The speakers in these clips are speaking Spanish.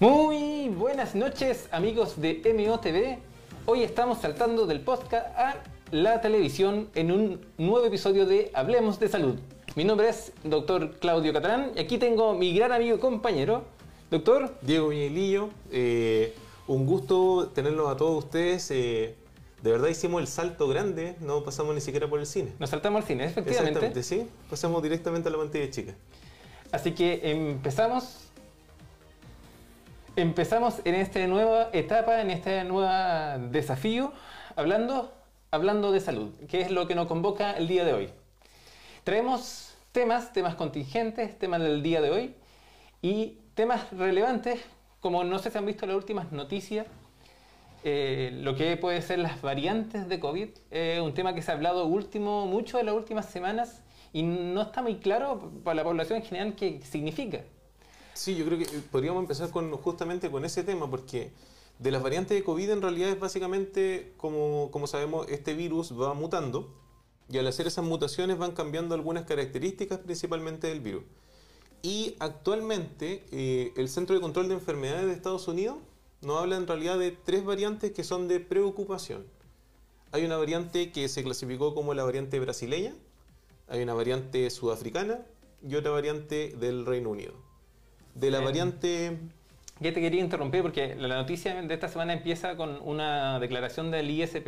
Muy buenas noches amigos de MOTV. Hoy estamos saltando del podcast a la televisión en un nuevo episodio de Hablemos de Salud. Mi nombre es Dr. Claudio Catrán y aquí tengo mi gran amigo y compañero, doctor Diego Viñelillo. Eh, un gusto tenerlos a todos ustedes. Eh, de verdad hicimos el salto grande, no pasamos ni siquiera por el cine. Nos saltamos al cine, efectivamente. Exactamente, sí. Pasamos directamente a la pantalla chica. Así que empezamos. Empezamos en esta nueva etapa, en este nuevo desafío, hablando, hablando de salud, que es lo que nos convoca el día de hoy. Traemos temas, temas contingentes, temas del día de hoy y temas relevantes, como no sé si han visto las últimas noticias, eh, lo que puede ser las variantes de COVID, es un tema que se ha hablado último, mucho en las últimas semanas y no está muy claro para la población en general qué significa. Sí, yo creo que podríamos empezar con, justamente con ese tema, porque de las variantes de COVID en realidad es básicamente, como, como sabemos, este virus va mutando y al hacer esas mutaciones van cambiando algunas características principalmente del virus. Y actualmente eh, el Centro de Control de Enfermedades de Estados Unidos nos habla en realidad de tres variantes que son de preocupación. Hay una variante que se clasificó como la variante brasileña, hay una variante sudafricana y otra variante del Reino Unido. De la Eh, variante... Ya te quería interrumpir porque la noticia de esta semana empieza con una declaración del ISP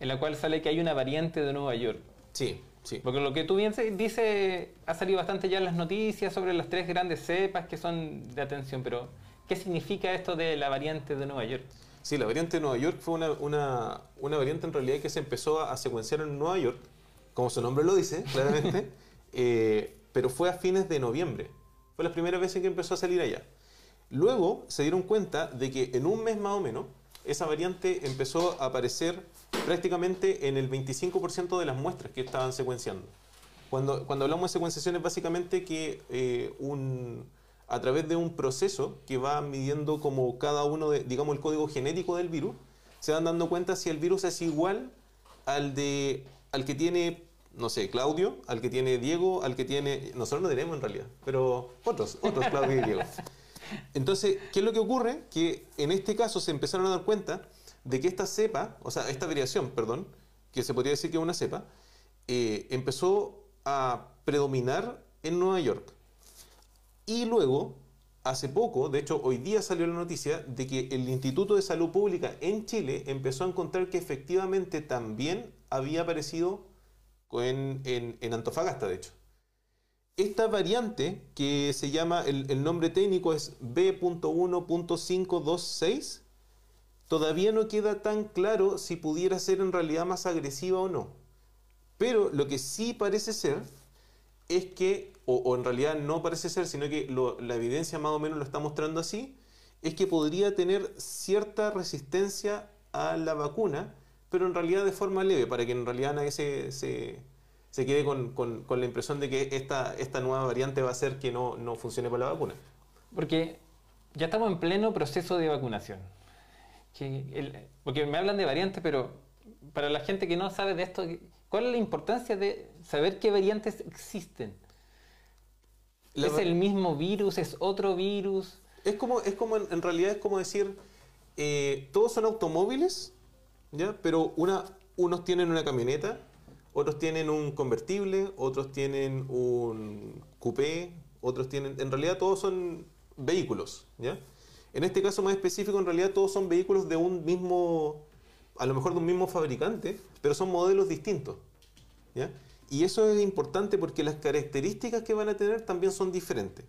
en la cual sale que hay una variante de Nueva York. Sí, sí. Porque lo que tú bien se- dice, ha salido bastante ya en las noticias sobre las tres grandes cepas que son de atención, pero ¿qué significa esto de la variante de Nueva York? Sí, la variante de Nueva York fue una, una, una variante en realidad que se empezó a, a secuenciar en Nueva York, como su nombre lo dice, claramente, eh, pero fue a fines de noviembre. Fue la primera vez en que empezó a salir allá. Luego se dieron cuenta de que en un mes más o menos, esa variante empezó a aparecer prácticamente en el 25% de las muestras que estaban secuenciando. Cuando, cuando hablamos de secuenciación es básicamente que eh, un, a través de un proceso que va midiendo como cada uno, de, digamos, el código genético del virus, se van dando cuenta si el virus es igual al, de, al que tiene, no sé, Claudio, al que tiene Diego, al que tiene... Nosotros no tenemos en realidad, pero otros, otros Claudio y Diego. Entonces, ¿qué es lo que ocurre? Que en este caso se empezaron a dar cuenta de que esta cepa, o sea, esta variación, perdón, que se podría decir que es una cepa, eh, empezó a predominar en Nueva York. Y luego, hace poco, de hecho hoy día salió la noticia de que el Instituto de Salud Pública en Chile empezó a encontrar que efectivamente también había aparecido en, Antofagasta, de hecho. Esta variante, que se llama, el, nombre técnico es B.1.526, todavía no queda tan claro si pudiera ser en realidad más agresiva o no. Pero lo que sí parece ser es que, o, en realidad no parece ser, sino que la evidencia más o menos lo está mostrando así, es que podría tener cierta resistencia a la vacuna, pero en realidad de forma leve, para que en realidad nadie se, se- se quede con, con- con la impresión de que esta, esta nueva variante va a hacer que no, no funcione con la vacuna. Porque ya estamos en pleno proceso de vacunación. Que el- porque me hablan de variantes, pero para la gente que no sabe de esto, ¿cuál es la importancia de saber qué variantes existen? La ¿Es el mismo virus? ¿Es otro virus? Es como, es como en, en realidad es como decir, eh, todos son automóviles, Pero una, unos tienen una camioneta, otros tienen un convertible, otros tienen un coupé, otros tienen, en realidad todos son vehículos, ¿ya? En este caso más específico, en realidad todos son vehículos de un mismo, a lo mejor de un mismo fabricante, pero son modelos distintos. Y eso es importante porque las características que van a tener también son diferentes.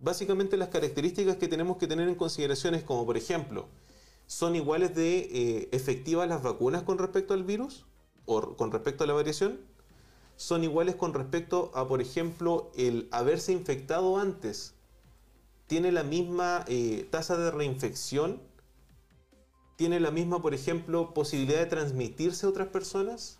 Básicamente las características que tenemos que tener en consideración es como, por ejemplo, ¿son iguales de eh, efectivas las vacunas con respecto al virus o con respecto a la variación? ¿Son iguales con respecto a, por ejemplo, el haberse infectado antes? ¿Tiene la misma eh, tasa de reinfección? ¿Tiene la misma, por ejemplo, posibilidad de transmitirse a otras personas?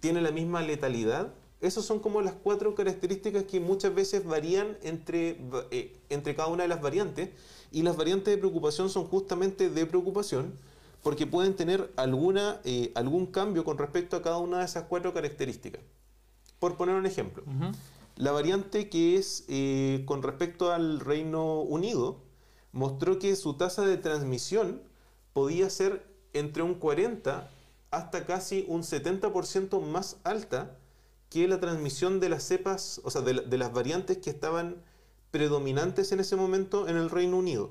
¿Tiene la misma letalidad? Esas son como las cuatro características que muchas veces varían entre, eh, entre cada una de las variantes. Y las variantes de preocupación son justamente de preocupación porque pueden tener alguna, eh, algún cambio con respecto a cada una de esas cuatro características. Por poner un ejemplo, la variante que es eh, con respecto al Reino Unido mostró que su tasa de transmisión podía ser entre un 40 hasta casi un 70% más alta que la transmisión de las cepas, o sea, de, las variantes que estaban predominantes en ese momento en el Reino Unido.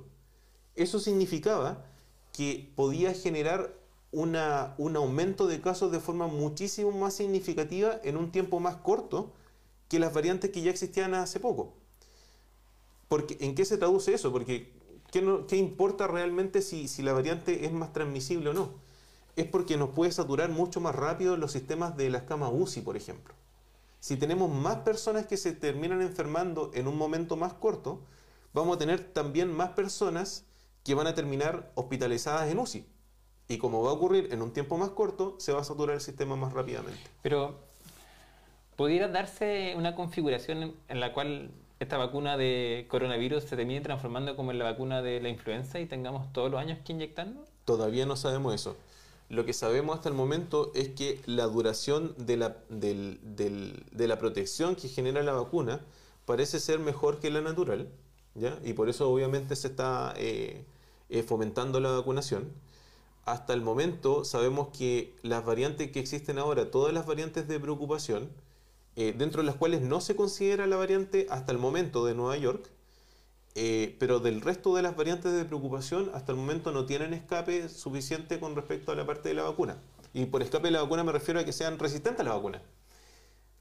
Eso significaba que podía generar un aumento de casos de forma muchísimo más significativa en un tiempo más corto que las variantes que ya existían hace poco. Porque, ¿En qué se traduce eso? Porque ¿qué, qué importa realmente si, si la variante es más transmisible o no? Es porque nos puede saturar mucho más rápido los sistemas de las camas UCI, por ejemplo. Si tenemos más personas que se terminan enfermando en un momento más corto, vamos a tener también más personas que van a terminar hospitalizadas en UCI. Y como va a ocurrir en un tiempo más corto, se va a saturar el sistema más rápidamente. Pero, ¿pudiera darse una configuración en la cual esta vacuna de coronavirus se termine transformando como en la vacuna de la influenza y tengamos todos los años que inyectarnos? Todavía no sabemos eso. Lo que sabemos hasta el momento es que la duración de la, protección que genera la vacuna parece ser mejor que la natural, ¿ya? y por eso obviamente se está eh, eh, fomentando la vacunación. Hasta el momento sabemos que las variantes que existen ahora, todas las variantes de preocupación, eh, dentro de las cuales no se considera la variante hasta el momento de Nueva York, eh, pero del resto de las variantes de preocupación hasta el momento no tienen escape suficiente con respecto a la parte de la vacuna. Y por escape de la vacuna me refiero a que sean resistentes a la vacuna.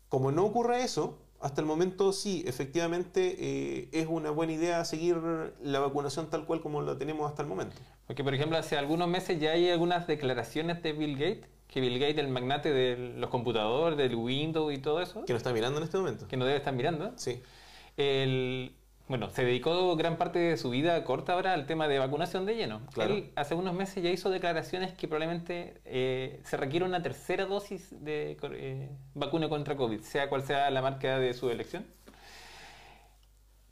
Como no ocurre eso, hasta el momento sí, efectivamente eh, es una buena idea seguir la vacunación tal cual como la tenemos hasta el momento. Porque, por ejemplo, hace algunos meses ya hay algunas declaraciones de Bill Gates, que Bill Gates, el magnate de los computadores, del Windows y todo eso. Que nos está mirando en este momento. Que nos debe estar mirando. Sí. El, bueno, se dedicó gran parte de su vida corta ahora al tema de vacunación de lleno. Claro. Él hace unos meses ya hizo declaraciones que probablemente eh, se requiere una tercera dosis de eh, vacuna contra COVID, sea cual sea la marca de su elección.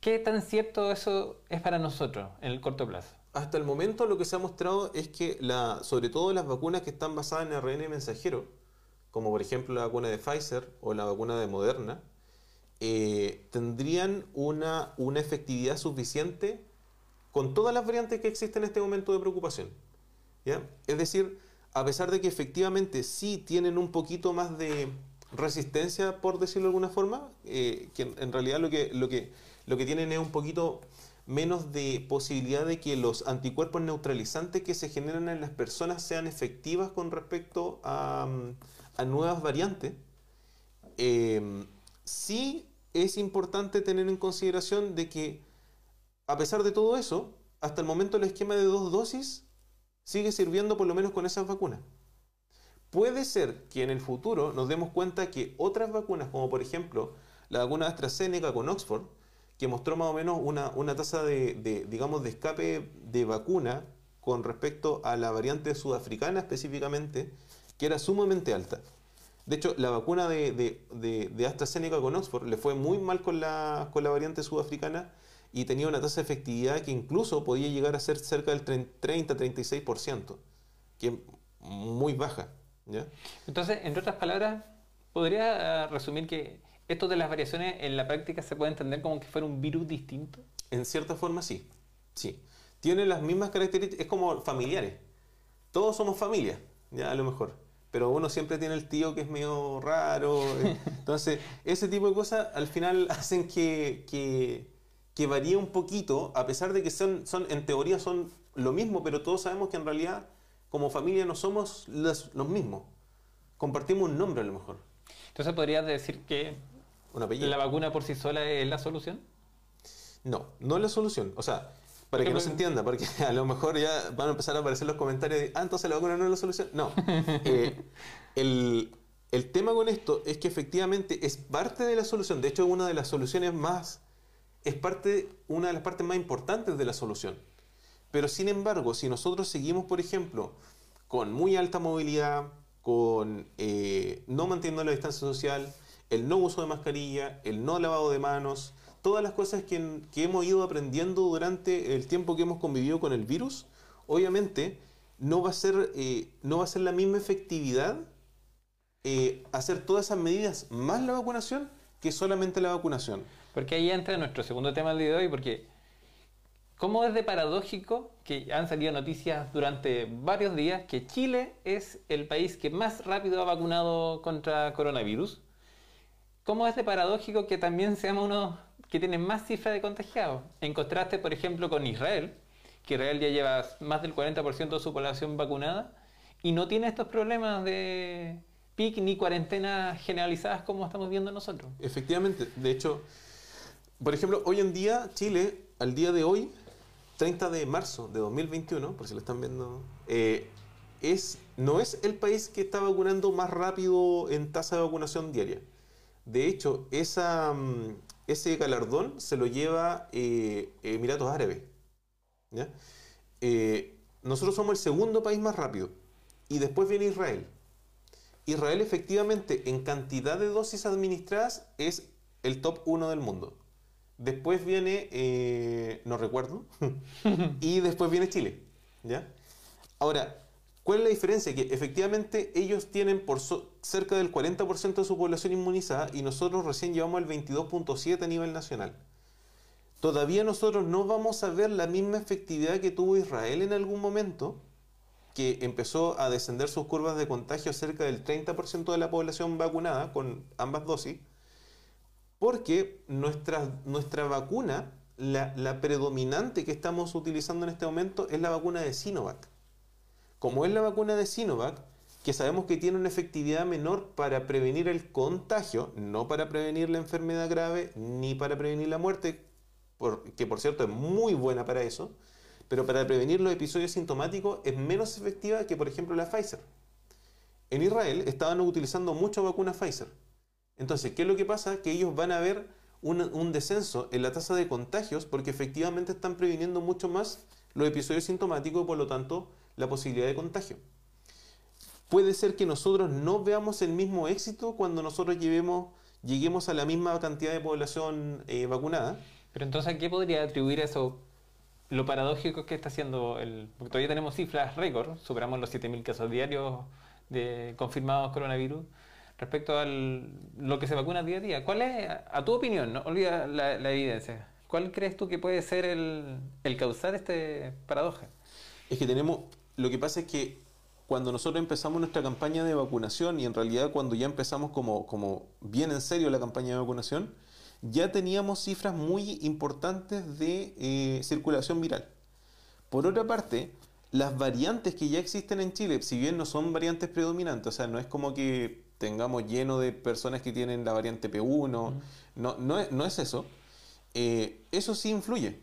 ¿Qué tan cierto eso es para nosotros en el corto plazo? Hasta el momento lo que se ha mostrado es que, la, sobre todo las vacunas que están basadas en ARN mensajero, como por ejemplo la vacuna de Pfizer o la vacuna de Moderna, eh, tendrían una, una efectividad suficiente con todas las variantes que existen en este momento de preocupación. ¿ya? Es decir, a pesar de que efectivamente sí tienen un poquito más de resistencia, por decirlo de alguna forma, eh, que en realidad lo que, lo, que, lo que tienen es un poquito menos de posibilidad de que los anticuerpos neutralizantes que se generan en las personas sean efectivas con respecto a, a nuevas variantes. Eh, sí es importante tener en consideración de que, a pesar de todo eso, hasta el momento el esquema de dos dosis sigue sirviendo por lo menos con esas vacunas. Puede ser que en el futuro nos demos cuenta que otras vacunas, como por ejemplo la vacuna de AstraZeneca con Oxford, que mostró más o menos una, una tasa de, de, digamos, de escape de vacuna con respecto a la variante sudafricana específicamente, que era sumamente alta. De hecho, la vacuna de, de, de, de, AstraZeneca con Oxford le fue muy mal con la, con la variante sudafricana y tenía una tasa de efectividad que incluso podía llegar a ser cerca del 30-36%, que es muy baja. ¿ya? Entonces, entre otras palabras, ¿podría resumir que esto de las variaciones en la práctica se puede entender como que fuera un virus distinto? En cierta forma, sí. sí. Tiene las mismas características, es como familiares. Todos somos familia, ya a lo mejor pero uno siempre tiene el tío que es medio raro. Entonces, ese tipo de cosas al final hacen que, que, que varíe un poquito, a pesar de que son, son, en teoría son lo mismo, pero todos sabemos que en realidad como familia no somos los, los mismos. Compartimos un nombre a lo mejor. Entonces, ¿podrías decir que la vacuna por sí sola es la solución? No, no es la solución. O sea, para que no se entienda, porque a lo mejor ya van a empezar a aparecer los comentarios de, ah, entonces la vacuna no es la solución. No. Eh, el, el, tema con esto es que efectivamente es parte de la solución. De hecho, una de las soluciones más, es parte, una de las partes más importantes de la solución. Pero sin embargo, si nosotros seguimos, por ejemplo, con muy alta movilidad, con eh, no manteniendo la distancia social, el no uso de mascarilla, el no lavado de manos, todas las cosas que, que, hemos ido aprendiendo durante el tiempo que hemos convivido con el virus, obviamente no va a ser, eh, no va a ser la misma efectividad eh, hacer todas esas medidas más la vacunación que solamente la vacunación. Porque ahí entra nuestro segundo tema del día de hoy, porque ¿Cómo es de paradójico que han salido noticias durante varios días que Chile es el país que más rápido ha vacunado contra coronavirus? ¿Cómo es de paradójico que también seamos uno que tiene más cifras de contagiados? En contraste, por ejemplo, con Israel, que Israel ya lleva más del 40% de su población vacunada y no tiene estos problemas de pic ni cuarentenas generalizadas como estamos viendo nosotros. Efectivamente, de hecho, por ejemplo, hoy en día Chile, al día de hoy, 30 de marzo de 2021, por si lo están viendo, eh, es, no es el país que está vacunando más rápido en tasa de vacunación diaria. De hecho, esa, mm, ese galardón se lo lleva eh, Emiratos Árabes. Eh, nosotros somos el segundo país más rápido. Y después viene Israel. Israel efectivamente en cantidad de dosis administradas es el top 1 del mundo. Después viene, eh, no recuerdo, y después viene Chile. ¿ya? Ahora, ¿cuál es la diferencia? Que efectivamente ellos tienen por cerca del 40% de su población inmunizada y nosotros recién llevamos el 22.7 a nivel nacional todavía nosotros no vamos a ver la misma efectividad que tuvo Israel en algún momento, que empezó a descender sus curvas de contagio cerca del 30% de la población vacunada con ambas dosis, porque nuestra, nuestra vacuna, la, la predominante que estamos utilizando en este momento es la vacuna de Sinovac. Como es la vacuna de Sinovac, que sabemos que tiene una efectividad menor para prevenir el contagio, no para prevenir la enfermedad grave ni para prevenir la muerte, que por cierto es muy buena para eso, pero para prevenir los episodios sintomáticos es menos efectiva que por ejemplo la Pfizer. En Israel estaban utilizando mucha vacuna Pfizer. Entonces, ¿qué es lo que pasa? Que ellos van a ver un, un descenso en la tasa de contagios porque efectivamente están previniendo mucho más los episodios sintomáticos y por lo tanto la posibilidad de contagio. Puede ser que nosotros no veamos el mismo éxito cuando nosotros llevemos, lleguemos a la misma cantidad de población eh, vacunada, pero entonces, ¿a qué podría atribuir eso? Lo paradójico que está haciendo el. Porque todavía tenemos cifras récord, superamos los 7.000 casos diarios de confirmados coronavirus respecto a lo que se vacuna día a día. ¿Cuál es, a tu opinión, no olvida la, evidencia, cuál crees tú que puede ser el, el causar este paradoja? Es que tenemos, lo que pasa es que cuando nosotros empezamos nuestra campaña de vacunación y en realidad cuando ya empezamos como, como bien en serio la campaña de vacunación, ya teníamos cifras muy importantes de eh, circulación viral. Por otra parte, las variantes que ya existen en Chile, si bien no son variantes predominantes, o sea, no es como que tengamos lleno de personas que tienen la variante P1, no, no, es, eso, eh, eso sí influye,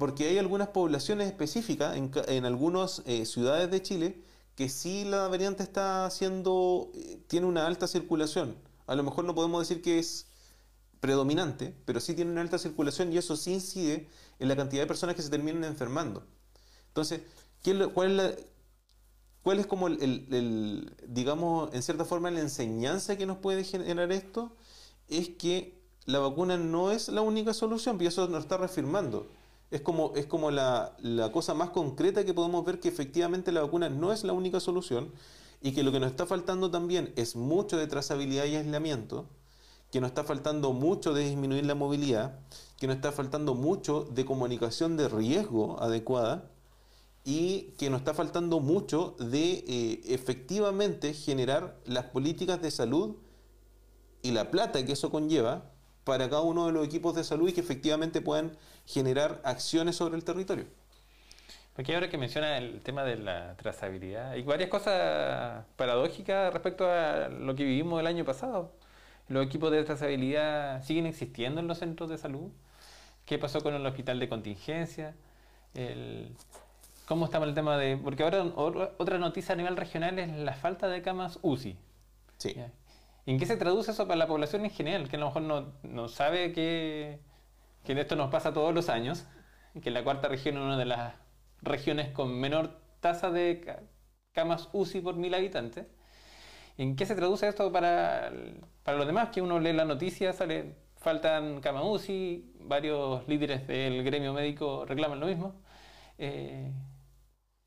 porque hay algunas poblaciones específicas en, en algunas eh, ciudades de Chile que sí la variante está haciendo, tiene una alta circulación. A lo mejor no podemos decir que es predominante, pero sí tiene una alta circulación y eso sí incide en la cantidad de personas que se terminan enfermando. Entonces, cuál, es ¿cuál es como el, digamos, en cierta forma la enseñanza que nos puede generar esto? Es que la vacuna no es la única solución, y eso nos está reafirmando. Es como, es como la, la cosa más concreta que podemos ver que efectivamente la vacuna no es la única solución y que lo que nos está faltando también es mucho de trazabilidad y aislamiento que nos está faltando mucho de disminuir la movilidad, que nos está faltando mucho de comunicación de riesgo adecuada y que nos está faltando mucho de eh, efectivamente generar las políticas de salud y la plata que eso conlleva para cada uno de los equipos de salud y que efectivamente puedan generar acciones sobre el territorio. Porque ahora que menciona el tema de la trazabilidad, hay varias cosas paradójicas respecto a lo que vivimos el año pasado. ¿Los equipos de trazabilidad siguen existiendo en los centros de salud? ¿Qué pasó con el hospital de contingencia? ¿Cómo estaba el tema de...? Porque ahora otra noticia a nivel regional es la falta de camas UCI. Sí. ¿En qué se traduce eso para la población en general? Que a lo mejor no, no sabe que, que esto nos pasa todos los años, que la cuarta región es una de las regiones con menor tasa de camas UCI por mil habitantes. ¿En qué se traduce esto para, para los demás? Que uno lee la noticia, sale, faltan cama UCI, varios líderes del gremio médico reclaman lo mismo. Eh,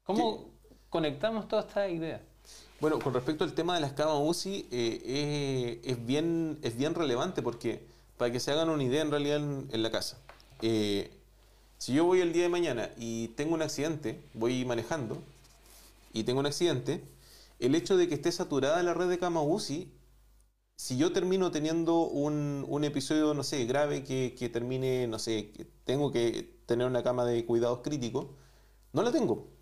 ¿Cómo conectamos toda esta idea? Bueno, con respecto al tema de las camas UCI, eh, es, bien, es bien relevante porque, para que se hagan una idea en realidad en, la casa, eh, Si yo voy el día de mañana y tengo un accidente, voy manejando y tengo un accidente, el hecho de que esté saturada la red de cama UCI, si yo termino teniendo un, un episodio, no sé, grave que, que, termine, no sé, tengo que tener una cama de cuidados críticos, no la tengo.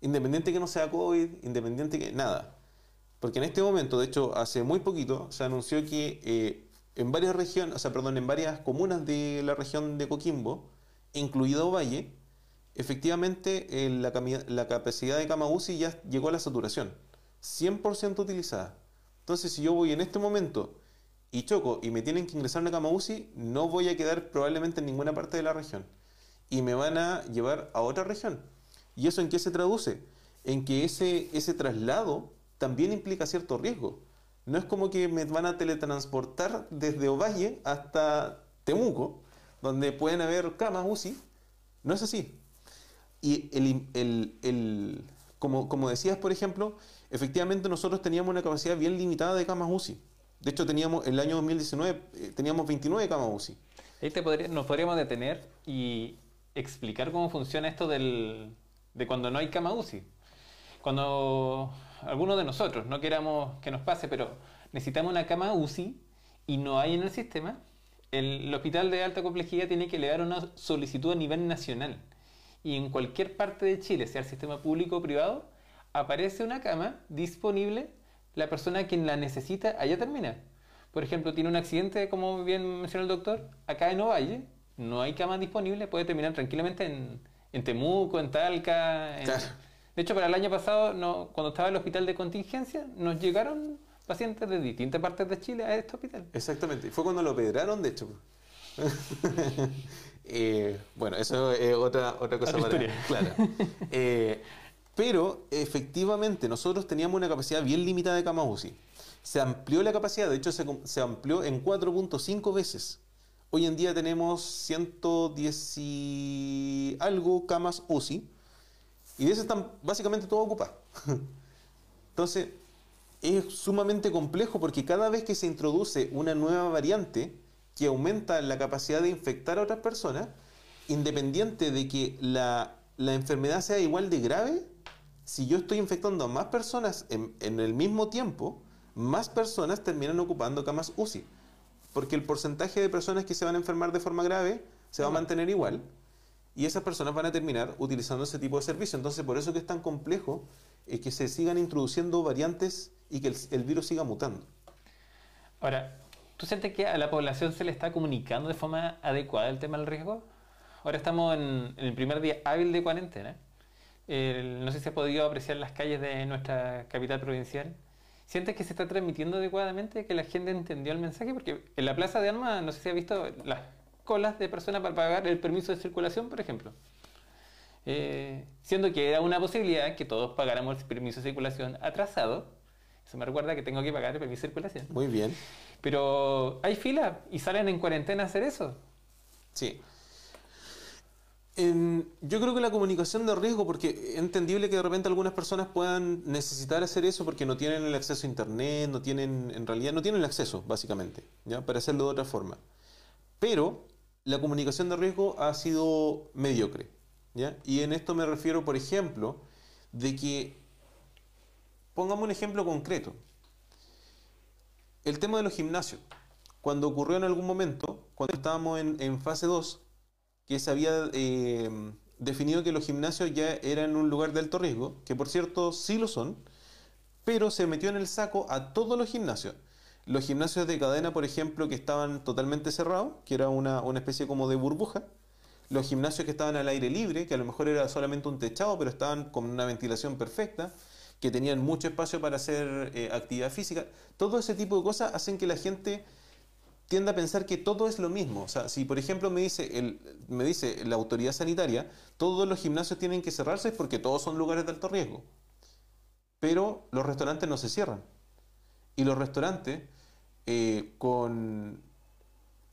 Independiente que no sea COVID, independiente que nada. Porque en este momento, de hecho, hace muy poquito se anunció que eh, en varias regiones, o sea, perdón, en varias comunas de la región de Coquimbo, incluido Valle, efectivamente eh, la, la, capacidad de cama UCI ya llegó a la saturación, 100% utilizada. Entonces, si yo voy en este momento y choco y me tienen que ingresar a una cama UCI, no voy a quedar probablemente en ninguna parte de la región. Y me van a llevar a otra región. ¿Y eso en qué se traduce? En que ese, ese traslado también implica cierto riesgo. No es como que me van a teletransportar desde Ovalle hasta Temuco, donde pueden haber camas UCI. No es así. Y el, como, como decías, por ejemplo, efectivamente nosotros teníamos una capacidad bien limitada de camas UCI. De hecho, teníamos el año 2019 eh, teníamos 29 camas UCI. Ahí podría, nos podríamos detener y explicar cómo funciona esto del, de cuando no hay cama UCI. Cuando algunos de nosotros no queramos que nos pase, pero necesitamos una cama UCI y no hay en el sistema, el, hospital de alta complejidad tiene que elevar una solicitud a nivel nacional. Y en cualquier parte de Chile, sea el sistema público o privado, aparece una cama disponible, la persona quien la necesita, allá termina. Por ejemplo, tiene un accidente, como bien mencionó el doctor, acá en Ovalle, no hay cama disponible, puede terminar tranquilamente en, en Temuco, en Talca. De hecho, para el año pasado, no, cuando estaba en el hospital de contingencia, nos llegaron pacientes de distintas partes de Chile a este hospital. Exactamente. Fue cuando lo pedraron, de hecho. Eh, bueno, eso es otra, otra cosa para... Claro. Eh, pero efectivamente nosotros teníamos una capacidad bien limitada de cama UCI. Se amplió la capacidad, de hecho se, se amplió en 4.5 veces. Hoy en día tenemos 110 y algo camas UCI y de esas están básicamente todas ocupadas. Entonces, es sumamente complejo porque cada vez que se introduce una nueva variante que aumenta la capacidad de infectar a otras personas, independiente de que la, enfermedad sea igual de grave, si yo estoy infectando a más personas en, en el mismo tiempo, más personas terminan ocupando camas UCI porque el porcentaje de personas que se van a enfermar de forma grave se va a mantener igual y esas personas van a terminar utilizando ese tipo de servicio. Entonces, por eso que es tan complejo es que se sigan introduciendo variantes y que el, virus siga mutando. Ahora, ¿tú sientes que a la población se le está comunicando de forma adecuada el tema del riesgo? Ahora estamos en, el primer día hábil de cuarentena. no sé si ha podido apreciar las calles de nuestra capital provincial. ¿Sientes que se está transmitiendo adecuadamente, que la gente entendió el mensaje? Porque en la Plaza de Armas, no sé si ha visto las colas de personas para pagar el permiso de circulación, por ejemplo. Eh, siendo que era una posibilidad que todos pagáramos el permiso de circulación atrasado. Eso me recuerda que tengo que pagar el permiso de circulación. Muy bien. Pero hay fila y salen en cuarentena a hacer eso. Sí yo creo que la comunicación de riesgo, porque es entendible que de repente algunas personas puedan necesitar hacer eso porque no tienen el acceso a internet, no tienen, en realidad no tienen el acceso, básicamente, ¿ya? para hacerlo de otra forma. Pero la comunicación de riesgo ha sido mediocre. ¿ya? Y en esto me refiero, por ejemplo, de que, pongamos un ejemplo concreto, el tema de los gimnasios. Cuando ocurrió en algún momento, cuando estábamos en, en fase 2, que se había eh, definido que los gimnasios ya eran un lugar de alto riesgo, que por cierto sí lo son, pero se metió en el saco a todos los gimnasios. Los gimnasios de cadena, por ejemplo, que estaban totalmente cerrados, que era una, especie como de burbuja. Los gimnasios que estaban al aire libre, que a lo mejor era solamente un techado, pero estaban con una ventilación perfecta, que tenían mucho espacio para hacer eh, actividad física. Todo ese tipo de cosas hacen que la gente tiende a pensar que todo es lo mismo. O sea, si por ejemplo me dice, el, me dice la autoridad sanitaria, todos los gimnasios tienen que cerrarse porque todos son lugares de alto riesgo. Pero los restaurantes no se cierran. Y los restaurantes, eh, con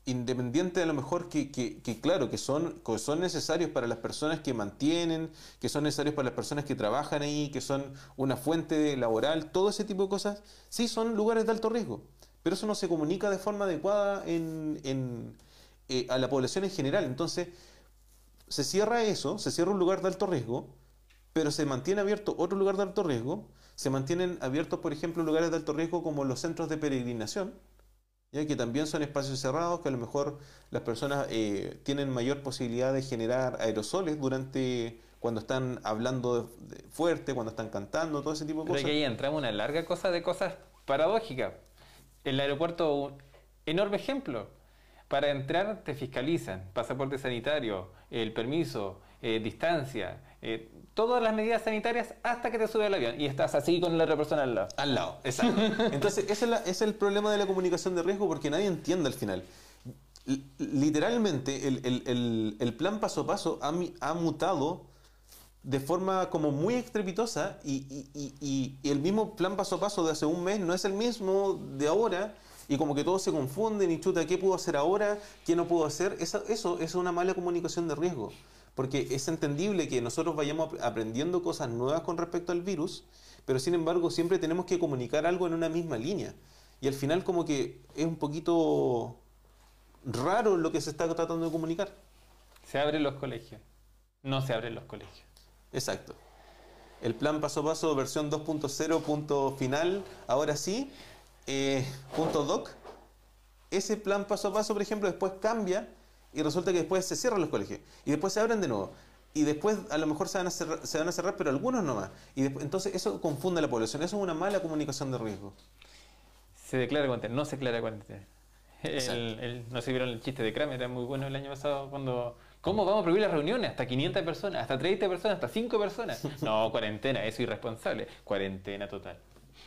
independiente a lo mejor que, que, claro, que son, que son necesarios para las personas que mantienen, que son necesarios para las personas que trabajan ahí, que son una fuente laboral, todo ese tipo de cosas, sí son lugares de alto riesgo pero eso no se comunica de forma adecuada en, eh, a la población en general. Entonces, se cierra eso, se cierra un lugar de alto riesgo, pero se mantiene abierto otro lugar de alto riesgo, se mantienen abiertos, por ejemplo, lugares de alto riesgo como los centros de peregrinación, ya que también son espacios cerrados, que a lo mejor las personas eh, tienen mayor posibilidad de generar aerosoles durante cuando están hablando de- de fuerte, cuando están cantando, todo ese tipo de Pero cosas. que ahí entramos en una larga cosa de cosas paradójicas. El aeropuerto, un enorme ejemplo. Para entrar te fiscalizan, pasaporte sanitario, el permiso, eh, distancia, eh, todas las medidas sanitarias hasta que te subes al avión y estás así con la otra persona al lado. Al lado, exacto. Entonces, ese es, el problema de la comunicación de riesgo porque nadie entiende al final. Literalmente, el, plan paso a paso ha mutado de forma como muy estrepitosa y, y- y- y- el mismo plan paso a paso de hace un mes no es el mismo de ahora y como que todos se confunden y chuta, ¿qué puedo hacer ahora? ¿Qué no puedo hacer? Eso, eso es una mala comunicación de riesgo. Porque es entendible que nosotros vayamos ap- aprendiendo cosas nuevas con respecto al virus, pero sin embargo siempre tenemos que comunicar algo en una misma línea. Y al final como que es un poquito raro lo que se está tratando de comunicar. Se abren los colegios. No se abren los colegios. Exacto. El plan paso a paso, versión 2.0, punto final, ahora sí, eh, punto doc. Ese plan paso a paso, por ejemplo, después cambia y resulta que después se cierran los colegios y después se abren de nuevo. Y después a lo mejor se van a cerrar, se van a cerrar pero algunos no más. Y después, entonces eso confunde a la población. Eso es una mala comunicación de riesgo. Se declara cuarentena, no se declara cuarentena. El, el- no si vieron el chiste de Kramer, era muy bueno el año pasado cuando... ¿Cómo vamos a prohibir las reuniones? Hasta 500 personas, hasta 30 personas, hasta 5 personas. No, cuarentena, eso es irresponsable. Cuarentena total.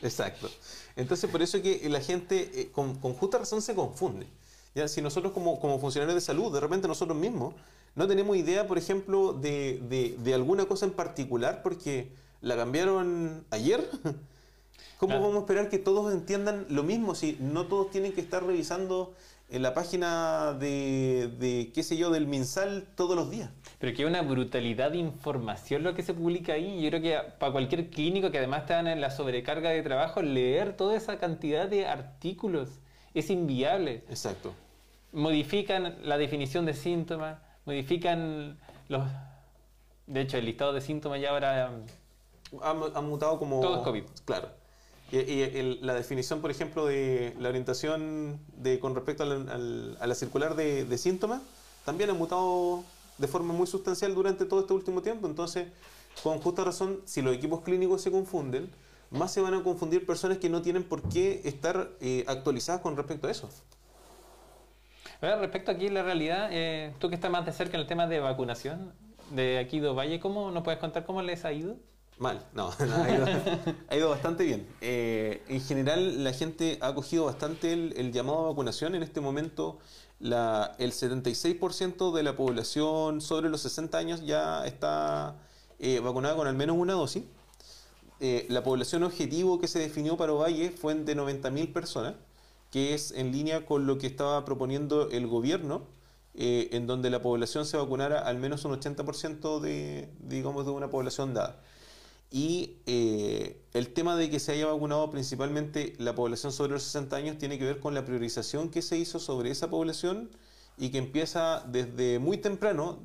Exacto. Entonces, por eso que la gente eh, con, con justa razón se confunde. ¿Ya? Si nosotros como, como funcionarios de salud, de repente nosotros mismos, no tenemos idea, por ejemplo, de, de- de alguna cosa en particular porque la cambiaron ayer, ¿cómo Claro. vamos a esperar que todos entiendan lo mismo si no todos tienen que estar revisando en la página de, de, qué sé yo, del MinSal todos los días? Pero que una brutalidad de información lo que se publica ahí. Yo creo que para cualquier clínico que además están en la sobrecarga de trabajo, leer toda esa cantidad de artículos es inviable. Exacto. Modifican la definición de síntomas, modifican los... De hecho, el listado de síntomas ya ahora... Ha, ha mutado como... Todo es COVID. Claro. Y, y el- la definición, por ejemplo, de la orientación de, con respecto al- al- a la circular de, de síntomas, también ha mutado de forma muy sustancial durante todo este último tiempo. Entonces, con justa razón, si los equipos clínicos se confunden, más se van a confundir personas que no tienen por qué estar eh, actualizadas con respecto a eso. Ahora, respecto aquí a la realidad, eh, tú que estás más de cerca en el tema de vacunación de aquí de Valle, ¿cómo nos puedes contar cómo les ha ido? Mal, no, no, ha, ido, ha ido bastante bien. Eh, en general, la gente ha acogido bastante el, el llamado a vacunación. En este momento, la, el 76% de la población sobre los 60 años ya está eh, vacunada con al menos una dosis. Eh, la población objetivo que se definió para Ovalle fue de 90.000 personas, que es en línea con lo que estaba proponiendo el gobierno, eh, en donde la población se vacunara al menos un 80% de, digamos, de una población dada. Y eh, el tema de que se haya vacunado principalmente la población sobre los 60 años tiene que ver con la priorización que se hizo sobre esa población y que empieza desde muy temprano.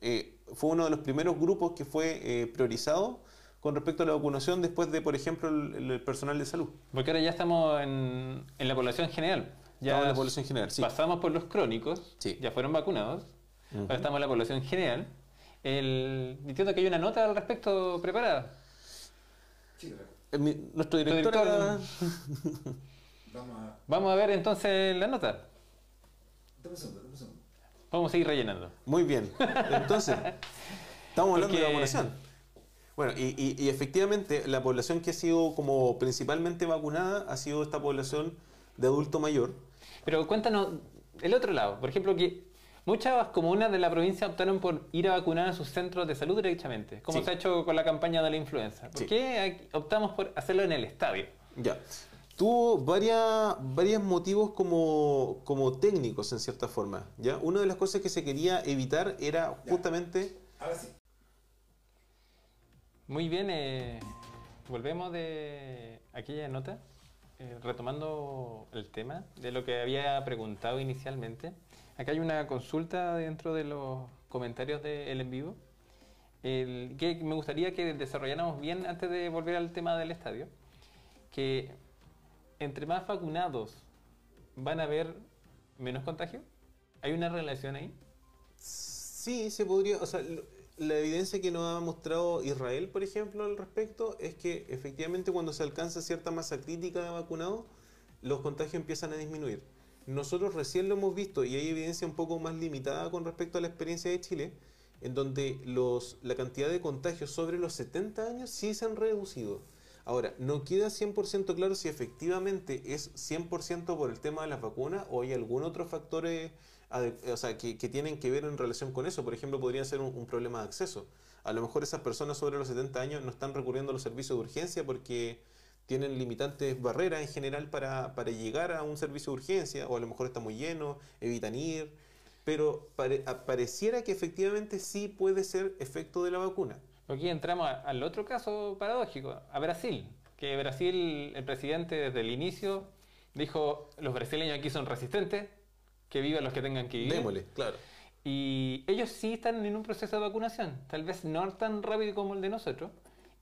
eh, fue uno de los primeros grupos que fue eh, priorizado con respecto a la vacunación después de, por ejemplo, el, el personal de salud. Porque ahora ya estamos en, en la población general. Ya Estamos en la población general, sí. pasamos por los crónicos, Sí. ya fueron vacunados. Ujú. Ahora estamos en la población general. El, entiendo que hay una nota al respecto preparada. Sí, claro. Eh, mi- nuestro director... director- era- Vamos a. Vamos a ver entonces la nota. Dame un segundo, dame un segundo. Vamos a seguir rellenando. Muy bien. Entonces, estamos hablando de Porque- vacunación. Bueno, y, y- y efectivamente la población que ha sido como principalmente vacunada ha sido esta población de adulto mayor. Pero cuéntanos el otro lado. Por ejemplo, que muchas comunas de la provincia optaron por ir a vacunar a sus centros de salud directamente, como Sí. se ha hecho con la campaña de la influenza. ¿Por Sí. qué optamos por hacerlo en el estadio? Ya. Tuvo varias, varios motivos como, como técnicos en cierta forma. ¿ya? Una de las cosas que se quería evitar era justamente... Ahora sí. Muy bien, eh, volvemos de aquella nota, eh, retomando el tema de lo que había preguntado inicialmente. Acá hay una consulta dentro de los comentarios del en vivo. El, que me gustaría que desarrolláramos bien antes de volver al tema del estadio. Que entre más vacunados van a haber menos contagio. ¿Hay una relación ahí? Sí, se podría, o sea, la evidencia que nos ha mostrado Israel, por ejemplo, al respecto, es que efectivamente cuando se alcanza cierta masa crítica de vacunados, los contagios empiezan a disminuir. Nosotros recién lo hemos visto y hay evidencia un poco más limitada con respecto a la experiencia de Chile, en donde los, la cantidad de contagios sobre los 70 años sí se han reducido. Ahora, no queda 100% claro si efectivamente es 100% por el tema de las vacunas o hay algún otro factor eh, o sea, que, que tienen que ver en relación con eso. Por ejemplo, podría ser un, un problema de acceso. A lo mejor esas personas sobre los 70 años no están recurriendo a los servicios de urgencia porque tienen limitantes barreras en general para, para llegar a un servicio de urgencia, o a lo mejor está muy lleno, evitan ir, pero pare- pareciera que efectivamente sí puede ser efecto de la vacuna. Aquí entramos a- al otro caso paradójico, a Brasil. Que Brasil, el presidente desde el inicio dijo, los brasileños aquí son resistentes, que vivan los que tengan que vivir. Démosle, claro. Y ellos sí están en un proceso de vacunación, tal vez no tan rápido como el de nosotros.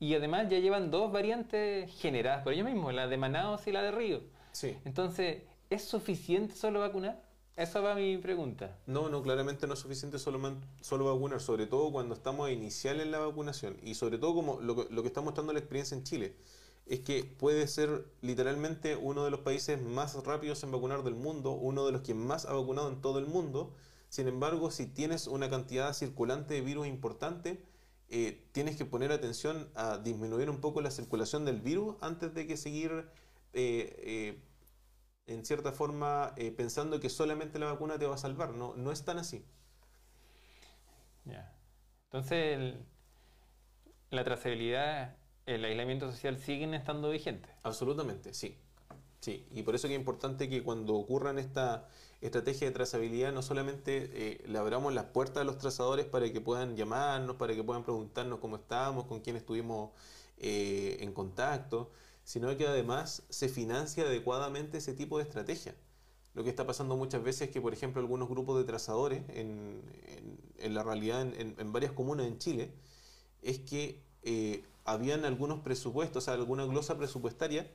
Y además ya llevan dos variantes generadas por ellos mismos, la de Manaus y la de Río. Sí. Entonces, ¿es suficiente solo vacunar? Esa va mi pregunta. No, no, claramente no es suficiente solo, man- solo vacunar, sobre todo cuando estamos a iniciar en la vacunación y sobre todo como lo, que- lo que está mostrando la experiencia en Chile, es que puede ser literalmente uno de los países más rápidos en vacunar del mundo, uno de los que más ha vacunado en todo el mundo. Sin embargo, si tienes una cantidad circulante de virus importante, eh, tienes que poner atención a disminuir un poco la circulación del virus antes de que seguir eh, eh, en cierta forma pensando que solamente la vacuna te va a salvar. No, no es tan así. Ya. Entonces, el- la trazabilidad, el aislamiento social siguen estando vigentes. Absolutamente, sí. Sí, y por eso que es importante que cuando ocurran esta estrategia de trazabilidad no solamente eh, le abramos las puertas a los trazadores para que puedan llamarnos, para que puedan preguntarnos cómo estamos, con quién estuvimos eh, en contacto, sino que además se financia adecuadamente ese tipo de estrategia. Lo que está pasando muchas veces es que, por ejemplo, algunos grupos de trazadores, en, en- la realidad en varias comunas en Chile, es que eh, habían algunos presupuestos, o sea, alguna glosa presupuestaria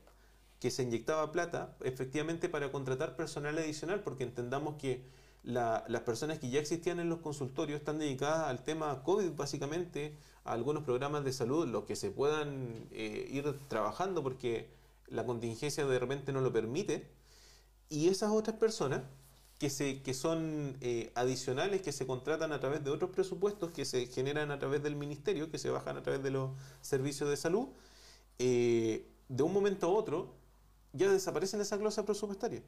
que se inyectaba plata efectivamente para contratar personal adicional, porque entendamos que la- las personas que ya existían en los consultorios están dedicadas al tema COVID, básicamente, a algunos programas de salud, los que se puedan eh, ir trabajando, porque la contingencia de repente no lo permite. Y esas otras personas que, se, que son eh, adicionales, que se contratan a través de otros presupuestos, que se generan a través del ministerio, que se bajan a través de los servicios de salud, eh, de un momento a otro ya desaparecen esas glosas presupuestarias.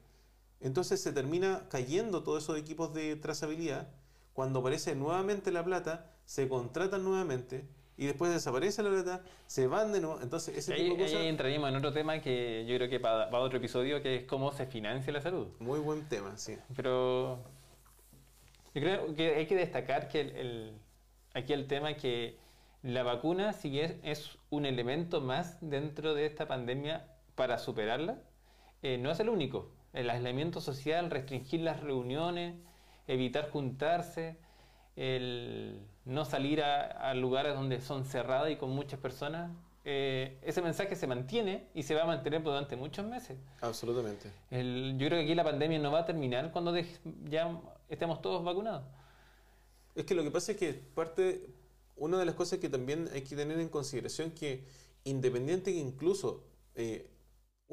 Entonces se termina cayendo todos esos equipos de trazabilidad. Cuando aparece nuevamente la plata, se contratan nuevamente y después desaparece la plata, se van de nuevo. Entonces ese Ahí, tipo de ahí entraríamos en otro tema que yo creo que para, para otro episodio, que es cómo se financia la salud. Muy buen tema, sí. Pero yo creo que hay que destacar que el, el- aquí el tema que la vacuna, si bien es un elemento más dentro de esta pandemia para superarla, eh, no es el único. El aislamiento social, restringir las reuniones, evitar juntarse, el no salir a, a lugares donde son cerradas y con muchas personas, eh, ese mensaje se mantiene y se va a mantener durante muchos meses. Absolutamente. El- yo creo que aquí la pandemia no va a terminar cuando dej- ya estemos todos vacunados. Es que lo que pasa es que parte, una de las cosas que también hay que tener en consideración que independiente que incluso eh,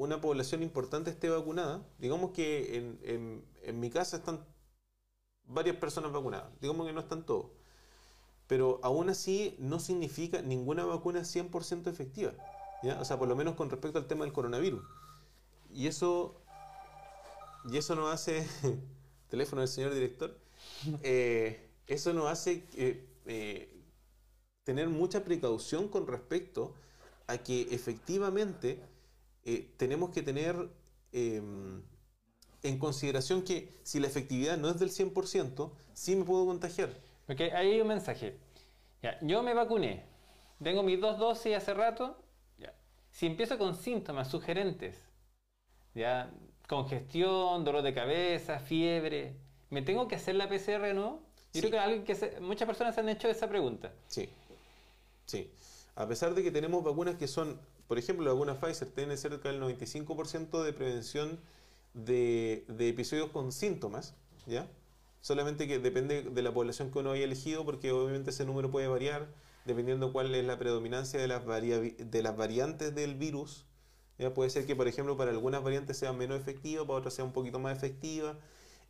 una población importante esté vacunada, digamos que en, en- mi casa están varias personas vacunadas, digamos que no están todos, pero aún así no significa ninguna vacuna es 100% efectiva, ¿ya? O sea, por lo menos con respecto al tema del coronavirus. Y eso, y eso nos hace, teléfono del señor director, eh, eso nos hace eh, tener mucha precaución con respecto a que efectivamente eh, tenemos que tener eh, en consideración que si la efectividad no es del 100%, sí me puedo contagiar. Porque ahí hay un mensaje. Ya, yo me vacuné, tengo mis dos dosis hace rato. ya. Si empiezo con síntomas sugerentes, ya, congestión, dolor de cabeza, fiebre, ¿me tengo que hacer la PCR de nuevo? Yo Sí. creo que, alguien que se- muchas personas se han hecho esa pregunta. Sí, sí. A pesar de que tenemos vacunas que son, por ejemplo, la vacuna Pfizer tiene cerca del 95% de prevención de, episodios con síntomas, ¿ya? Solamente que depende de la población que uno haya elegido, porque obviamente ese número puede variar dependiendo cuál es la predominancia de las, de las variantes del virus. Puede ser que, por ejemplo, para algunas variantes sea menos efectiva, para otras sea un poquito más efectiva.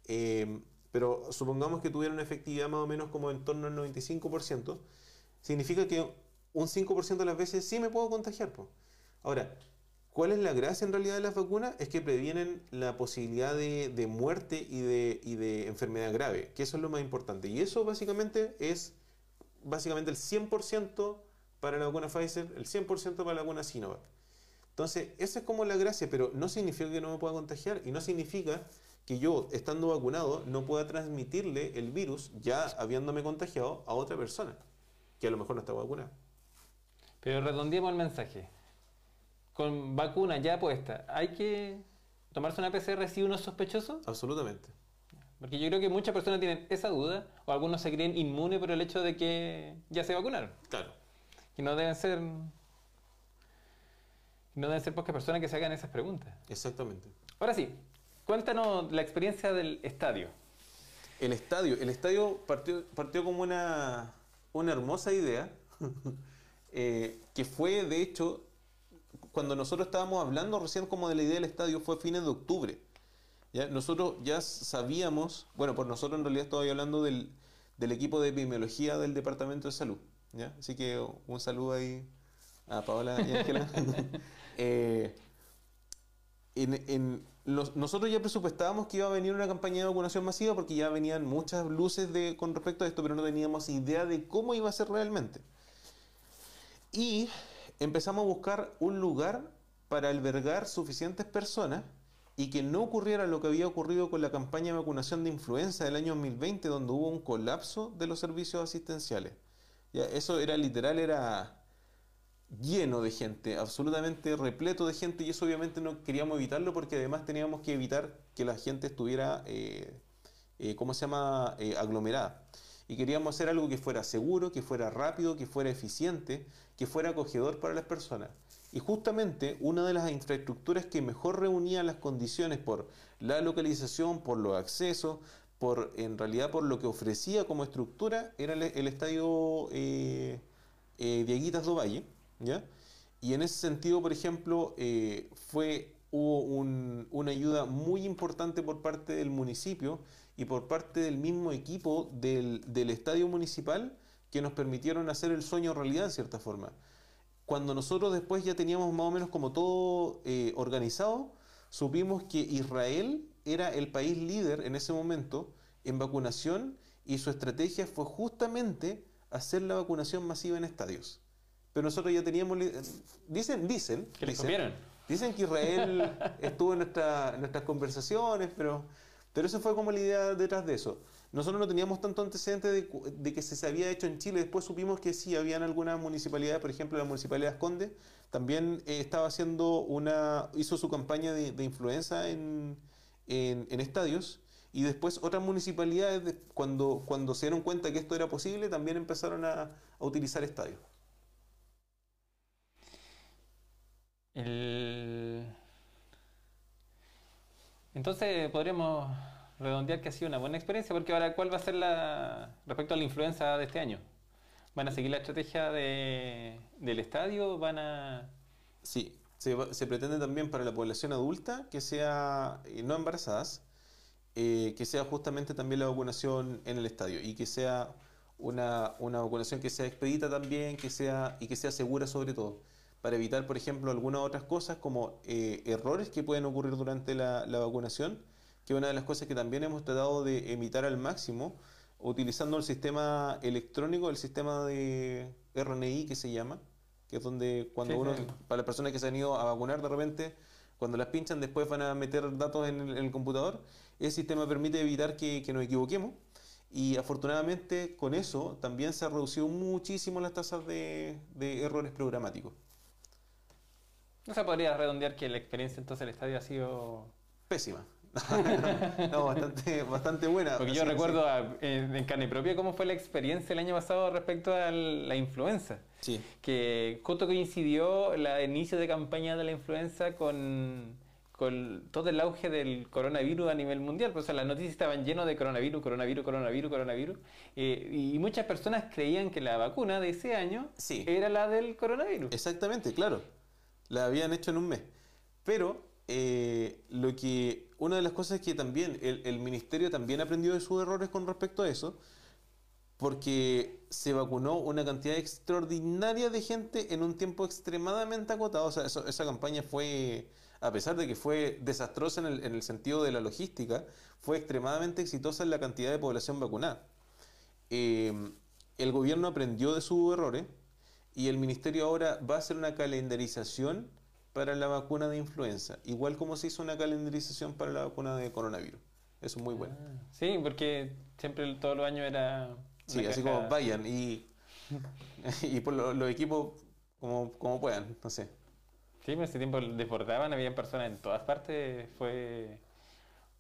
Eh, pero supongamos que tuviera una efectividad más o menos como en torno al 95%, significa que un 5% de las veces sí me puedo contagiar. Ahora, ¿cuál es la gracia en realidad de las vacunas? Es que previenen la posibilidad de, de muerte y de, y de enfermedad grave, que eso es lo más importante. Y eso básicamente es básicamente el 100% para la vacuna Pfizer, el 100% para la vacuna Sinovac. Entonces, esa es como la gracia, pero no significa que no me pueda contagiar y no significa que yo, estando vacunado, no pueda transmitirle el virus, ya habiéndome contagiado, a otra persona, que a lo mejor no está vacunada. Pero redondeemos el mensaje. Con vacuna ya puesta, ¿hay que tomarse una PCR si uno es sospechoso? Absolutamente. Porque yo creo que muchas personas tienen esa duda, o algunos se creen inmunes por el hecho de que ya se vacunaron. Claro. Y no deben ser. No deben ser pocas personas que se hagan esas preguntas. Exactamente. Ahora sí, cuéntanos la experiencia del estadio. El estadio, el estadio partió, partió como una, una hermosa idea, eh, que fue de hecho, cuando nosotros estábamos hablando recién como de la idea del estadio, fue a fines de octubre. ¿ya? Nosotros ya sabíamos, bueno, por nosotros en realidad estoy hablando del, del equipo de epidemiología del Departamento de Salud. ¿ya? Así que un saludo ahí a Paola y Ángela. Eh, en- en- los- nosotros ya presupuestábamos que iba a venir una campaña de vacunación masiva porque ya venían muchas luces de, con respecto a esto, pero no teníamos idea de cómo iba a ser realmente. Y empezamos a buscar un lugar para albergar suficientes personas y que no ocurriera lo que había ocurrido con la campaña de vacunación de influenza del año 2020, donde hubo un colapso de los servicios asistenciales. Eso era literal, era lleno de gente, absolutamente repleto de gente, y eso obviamente no queríamos evitarlo porque además teníamos que evitar que la gente estuviera, eh, eh, ¿cómo se llama?, Eh, aglomerada. Y queríamos hacer algo que fuera seguro, que fuera rápido, que fuera eficiente, que fuera acogedor para las personas. Y justamente una de las infraestructuras que mejor reunía las condiciones por la localización, por los accesos, por en realidad por lo que ofrecía como estructura, era el, el estadio eh, eh, Dieguitas do Valle, ¿ya? Y en ese sentido, por ejemplo, eh, fue, hubo un- una ayuda muy importante por parte del municipio y por parte del mismo equipo del, del estadio municipal que nos permitieron hacer el sueño realidad en cierta forma. Cuando nosotros después ya teníamos más o menos como todo eh, organizado, supimos que Israel era el país líder en ese momento en vacunación y su estrategia fue justamente hacer la vacunación masiva en estadios. Pero nosotros ya teníamos... Dicen, dicen... Que les dicen. Dicen que Israel estuvo en, nuestra- en nuestras conversaciones, pero, pero eso fue como la idea detrás de eso. Nosotros no teníamos tanto antecedente de, que se había hecho en Chile. Después supimos que sí, habían algunas municipalidades, por ejemplo la Municipalidad de Conde, también eh, estaba haciendo una, hizo su campaña de, de influenza en, en, estadios. Y después otras municipalidades, de- cuando, cuando se dieron cuenta que esto era posible, también empezaron a, a utilizar estadios. El... Entonces podríamos redondear que ha sido una buena experiencia, porque ahora, ¿cuál va a ser la respecto a la influenza de este año? ¿Van a seguir la estrategia de- del estadio? ¿Van a...? Sí, se, se pretende también para la población adulta que sea, eh, no embarazadas, eh, que sea justamente también la vacunación en el estadio y que sea una, una vacunación que sea expedita también que sea, y que sea segura sobre todo, para evitar, por ejemplo, algunas otras cosas como eh, errores que pueden ocurrir durante la, la vacunación, que es una de las cosas que también hemos tratado de evitar al máximo, utilizando el sistema electrónico, el sistema de RNI que se llama, que es donde cuando Sí, uno, sí. para las personas que se han ido a vacunar de repente, cuando las pinchan después van a meter datos en el, en el computador, ese sistema permite evitar que, que nos equivoquemos y afortunadamente con eso también se ha reducido muchísimo las tasas de, de errores programáticos. No se podría redondear que la experiencia entonces del estadio ha sido... Pésima. no, bastante, bastante buena. Porque yo recuerdo a- en, en carne propia cómo fue la experiencia el año pasado respecto a la influenza. Sí. Que justo coincidió la- el inicio de campaña de la influenza con, con todo el auge del coronavirus a nivel mundial. Pues, o sea, las noticias estaban llenas de coronavirus, coronavirus, coronavirus, coronavirus. Eh, y muchas personas creían que la vacuna de ese año Sí. era la del coronavirus. Exactamente, claro. La habían hecho en un mes. Pero eh, lo que una de las cosas es que también el, el ministerio también aprendió de sus errores con respecto a eso, porque se vacunó una cantidad extraordinaria de gente en un tiempo extremadamente acotado. O sea, eso- esa campaña fue, a pesar de que fue desastrosa en el, en el sentido de la logística, fue extremadamente exitosa en la cantidad de población vacunada. Eh, el gobierno aprendió de sus errores y el ministerio ahora va a hacer una calendarización para la vacuna de influenza, igual como se hizo una calendarización para la vacuna de coronavirus. Eso es muy bueno. Sí, porque siempre todos los años era... Sí, así como vayan y, y por lo- los equipos como, como puedan, no sé. Sí, en ese tiempo desbordaban, había personas en todas partes, fue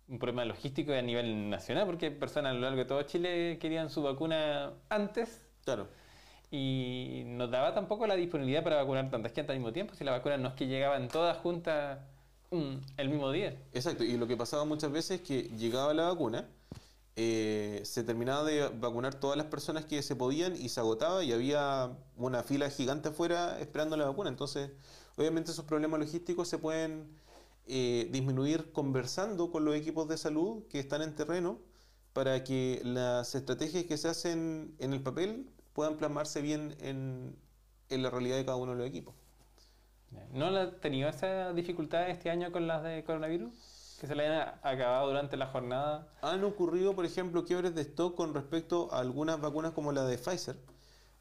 un problema logístico a nivel nacional, porque personas a lo largo de todo Chile querían su vacuna antes Claro, y no daba tampoco la disponibilidad para vacunar tantas gente al mismo tiempo, si las vacunas no es que llegaban todas juntas mm, el mismo día. exacto. Y lo que pasaba muchas veces es que llegaba la vacuna, eh, se terminaba de vacunar todas las personas que se podían y se agotaba y había una fila gigante afuera esperando la vacuna. Entonces, obviamente esos problemas logísticos se pueden eh, disminuir conversando con los equipos de salud que están en terreno para que las estrategias que se hacen en el papel puedan plasmarse bien en, en la realidad de cada uno de los equipos. ¿No ha tenido esa dificultad este año con las de coronavirus? Que se le hayan acabado durante la jornada. Han ocurrido, por ejemplo, quiebres de stock con respecto a algunas vacunas como la de Pfizer,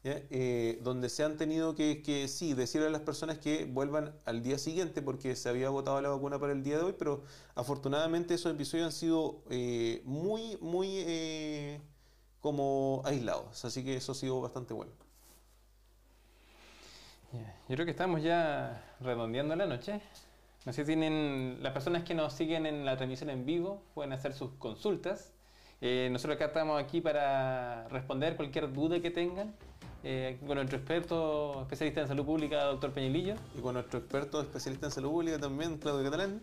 ¿ya? Eh, donde se han tenido que, que, sí, decirle a las personas que vuelvan al día siguiente porque se había agotado la vacuna para el día de hoy, pero afortunadamente esos episodios han sido eh, muy, muy eh, como aislados, así que eso ha sido bastante bueno. Yo creo que estamos ya redondeando la noche. No sé si tienen las personas que nos siguen en la transmisión en vivo pueden hacer sus consultas. Eh, nosotros acá estamos aquí para responder cualquier duda que tengan eh, con nuestro experto especialista en salud pública, doctor Peñilillo. y con nuestro experto especialista en salud pública también, Claudio Catalán.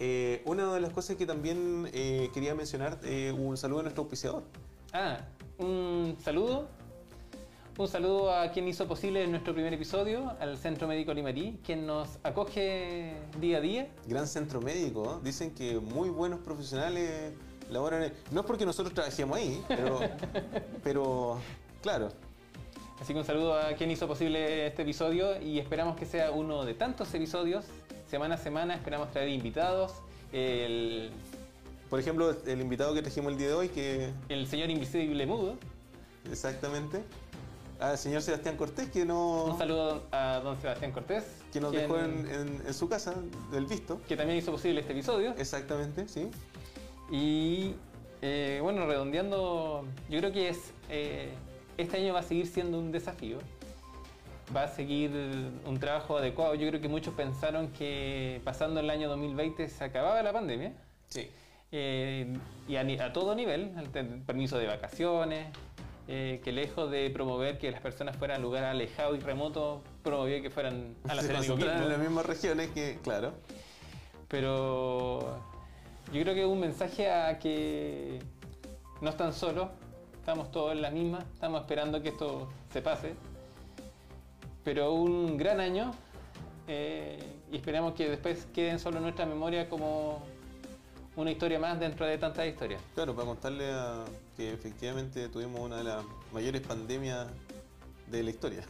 Eh, una de las cosas que también eh, quería mencionar, eh, un saludo a nuestro auspiciador. Ah, un saludo. Un saludo a quien hizo posible nuestro primer episodio, al Centro Médico Limarí, quien nos acoge día a día. Gran centro médico, ¿eh? dicen que muy buenos profesionales laboran. No es porque nosotros trabajemos ahí, pero, pero claro, Así que un saludo a quien hizo posible este episodio y esperamos que sea uno de tantos episodios. Semana a semana esperamos traer invitados. El, por ejemplo, el invitado que trajimos el día de hoy, que el señor invisible mudo. exactamente, al señor Sebastián Cortés, que, no, Un saludo a don Sebastián Cortés. que nos quien- dejó en, en- en su casa, del visto. que también hizo posible este episodio. Exactamente, sí. Y eh, bueno, redondeando, yo creo que es eh, este año va a seguir siendo un desafío. Va a seguir un trabajo adecuado. Yo creo que muchos pensaron que pasando el año 2020 se acababa la pandemia. Sí. Eh, y a, todo nivel, el permiso de vacaciones, eh, que lejos de promover que las personas fueran a lugares alejados y remotos, promovió que fueran a la Se en las mismas regiones que, claro. Pero yo creo que es un mensaje a que no están solos, estamos todos en la misma, estamos esperando que esto se pase. Pero un gran año eh, y esperamos que después queden solo en nuestra memoria como una historia más dentro de tantas historias. Claro, para contarle a- que efectivamente tuvimos una de las mayores pandemias de la historia.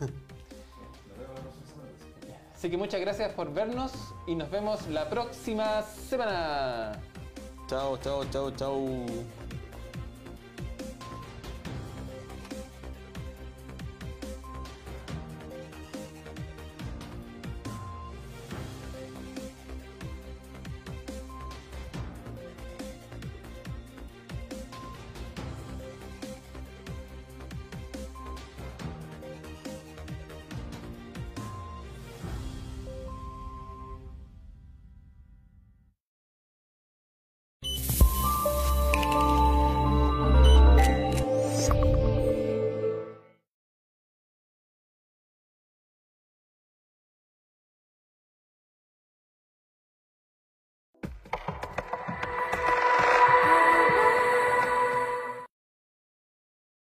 Así que muchas gracias por vernos y nos vemos la próxima semana. chao, chao, chao, chao.